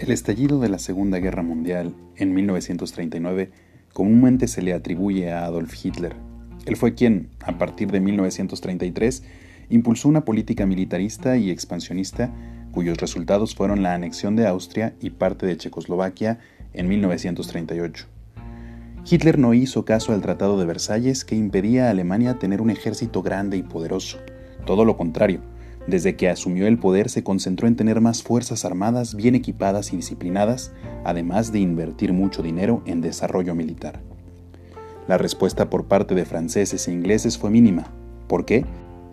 El estallido de la Segunda Guerra Mundial en 1939 comúnmente se le atribuye a Adolf Hitler. Él fue quien, a partir de 1933, impulsó una política militarista y expansionista cuyos resultados fueron la anexión de Austria y parte de Checoslovaquia en 1938. Hitler no hizo caso al Tratado de Versalles que impedía a Alemania tener un ejército grande y poderoso. Todo lo contrario, desde que asumió el poder se concentró en tener más fuerzas armadas bien equipadas y disciplinadas, además de invertir mucho dinero en desarrollo militar. La respuesta por parte de franceses e ingleses fue mínima. ¿Por qué?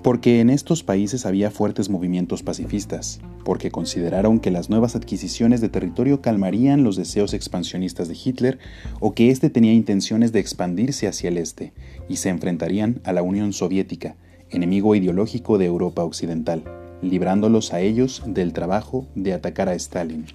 Porque en estos países había fuertes movimientos pacifistas, porque consideraron que las nuevas adquisiciones de territorio calmarían los deseos expansionistas de Hitler o que éste tenía intenciones de expandirse hacia el este y se enfrentarían a la Unión Soviética, enemigo ideológico de Europa Occidental, librándolos a ellos del trabajo de atacar a Stalin.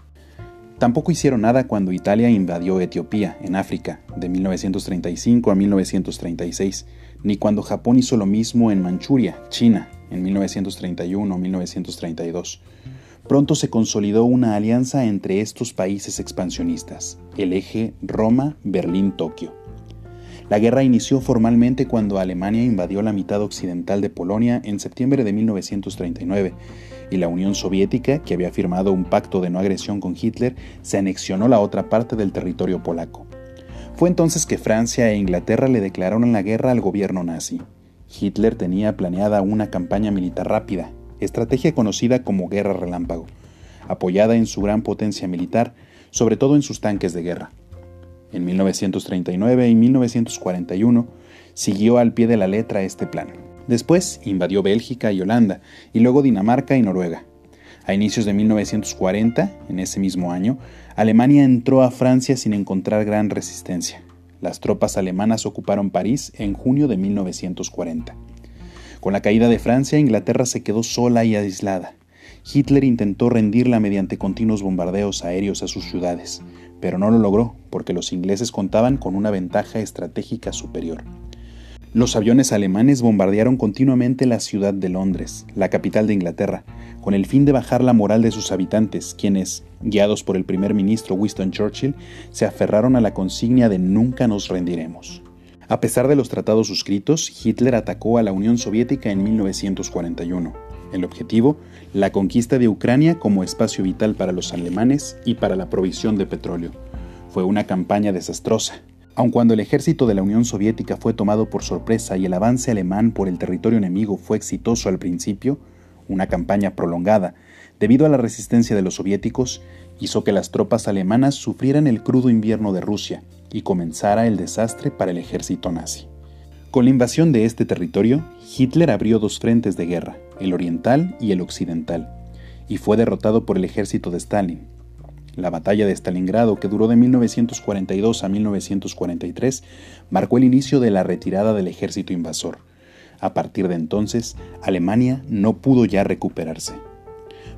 Tampoco hicieron nada cuando Italia invadió Etiopía, en África, de 1935 a 1936, ni cuando Japón hizo lo mismo en Manchuria, China, en 1931-1932. Pronto se consolidó una alianza entre estos países expansionistas, el eje Roma-Berlín-Tokio. La guerra inició formalmente cuando Alemania invadió la mitad occidental de Polonia en septiembre de 1939 y la Unión Soviética, que había firmado un pacto de no agresión con Hitler, se anexionó la otra parte del territorio polaco. Fue entonces que Francia e Inglaterra le declararon la guerra al gobierno nazi. Hitler tenía planeada una campaña militar rápida, estrategia conocida como Guerra Relámpago, apoyada en su gran potencia militar, sobre todo en sus tanques de guerra. En 1939 y 1941 siguió al pie de la letra este plan. Después invadió Bélgica y Holanda, y luego Dinamarca y Noruega. A inicios de 1940, en ese mismo año, Alemania entró a Francia sin encontrar gran resistencia. Las tropas alemanas ocuparon París en junio de 1940. Con la caída de Francia, Inglaterra se quedó sola y aislada. Hitler intentó rendirla mediante continuos bombardeos aéreos a sus ciudades, pero no lo logró porque los ingleses contaban con una ventaja estratégica superior. Los aviones alemanes bombardearon continuamente la ciudad de Londres, la capital de Inglaterra, con el fin de bajar la moral de sus habitantes, quienes, guiados por el primer ministro Winston Churchill, se aferraron a la consigna de nunca nos rendiremos. A pesar de los tratados suscritos, Hitler atacó a la Unión Soviética en 1941. El objetivo, la conquista de Ucrania como espacio vital para los alemanes y para la provisión de petróleo. Fue una campaña desastrosa, Aun cuando el ejército de la Unión Soviética fue tomado por sorpresa y el avance alemán por el territorio enemigo fue exitoso al principio, una campaña prolongada, debido a la resistencia de los soviéticos, hizo que las tropas alemanas sufrieran el crudo invierno de Rusia y comenzara el desastre para el ejército nazi. Con la invasión de este territorio, Hitler abrió dos frentes de guerra, el oriental y el occidental, y fue derrotado por el ejército de Stalin, la batalla de Stalingrado, que duró de 1942 a 1943, marcó el inicio de la retirada del ejército invasor. A partir de entonces, Alemania no pudo ya recuperarse.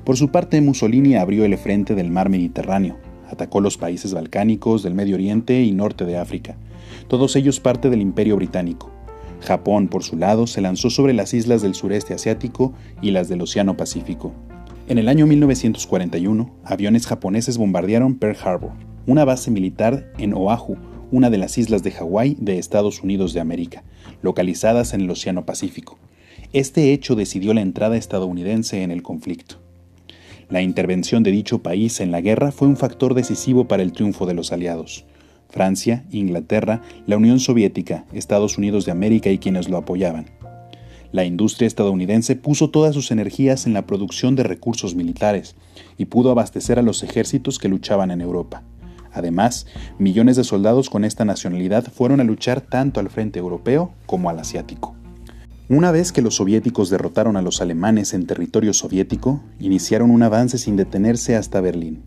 Por su parte, Mussolini abrió el frente del mar Mediterráneo, atacó los países balcánicos del Medio Oriente y norte de África, todos ellos parte del Imperio Británico. Japón, por su lado, se lanzó sobre las islas del sureste asiático y las del Océano Pacífico. En el año 1941, aviones japoneses bombardearon Pearl Harbor, una base militar en Oahu, una de las islas de Hawái de Estados Unidos de América, localizadas en el Océano Pacífico. Este hecho decidió la entrada estadounidense en el conflicto. La intervención de dicho país en la guerra fue un factor decisivo para el triunfo de los aliados. Francia, Inglaterra, la Unión Soviética, Estados Unidos de América y quienes lo apoyaban. La industria estadounidense puso todas sus energías en la producción de recursos militares y pudo abastecer a los ejércitos que luchaban en Europa. Además, millones de soldados con esta nacionalidad fueron a luchar tanto al frente europeo como al asiático. Una vez que los soviéticos derrotaron a los alemanes en territorio soviético, iniciaron un avance sin detenerse hasta Berlín.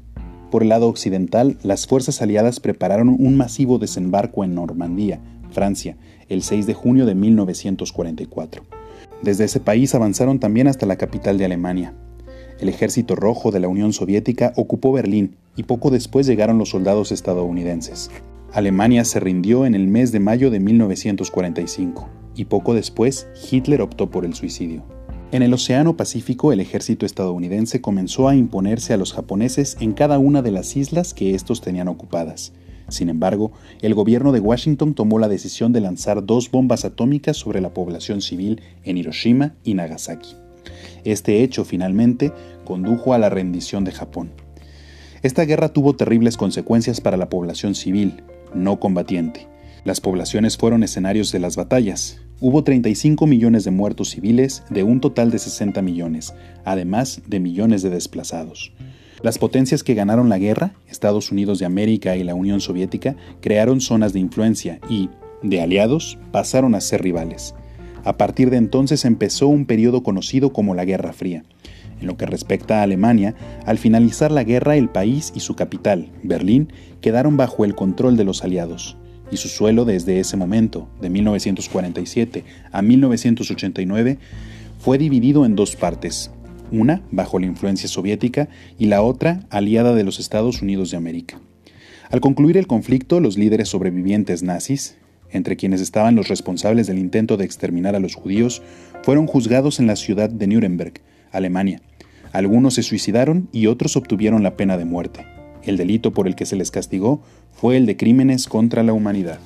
Por el lado occidental, las fuerzas aliadas prepararon un masivo desembarco en Normandía, Francia, el 6 de junio de 1944. Desde ese país avanzaron también hasta la capital de Alemania. El ejército rojo de la Unión Soviética ocupó Berlín y poco después llegaron los soldados estadounidenses. Alemania se rindió en el mes de mayo de 1945 y poco después Hitler optó por el suicidio. En el Océano Pacífico, el ejército estadounidense comenzó a imponerse a los japoneses en cada una de las islas que estos tenían ocupadas. Sin embargo, el gobierno de Washington tomó la decisión de lanzar dos bombas atómicas sobre la población civil en Hiroshima y Nagasaki. Este hecho finalmente condujo a la rendición de Japón. Esta guerra tuvo terribles consecuencias para la población civil, no combatiente. Las poblaciones fueron escenarios de las batallas. Hubo 35 millones de muertos civiles de un total de 60 millones, además de millones de desplazados. Las potencias que ganaron la guerra, Estados Unidos de América y la Unión Soviética, crearon zonas de influencia y, de aliados, pasaron a ser rivales. A partir de entonces empezó un periodo conocido como la Guerra Fría. En lo que respecta a Alemania, al finalizar la guerra el país y su capital, Berlín, quedaron bajo el control de los aliados, y su suelo desde ese momento, de 1947 a 1989, fue dividido en dos partes, una bajo la influencia soviética y la otra aliada de los Estados Unidos de América. Al concluir el conflicto, los líderes sobrevivientes nazis, entre quienes estaban los responsables del intento de exterminar a los judíos, fueron juzgados en la ciudad de Nuremberg, Alemania. Algunos se suicidaron y otros obtuvieron la pena de muerte. El delito por el que se les castigó fue el de crímenes contra la humanidad.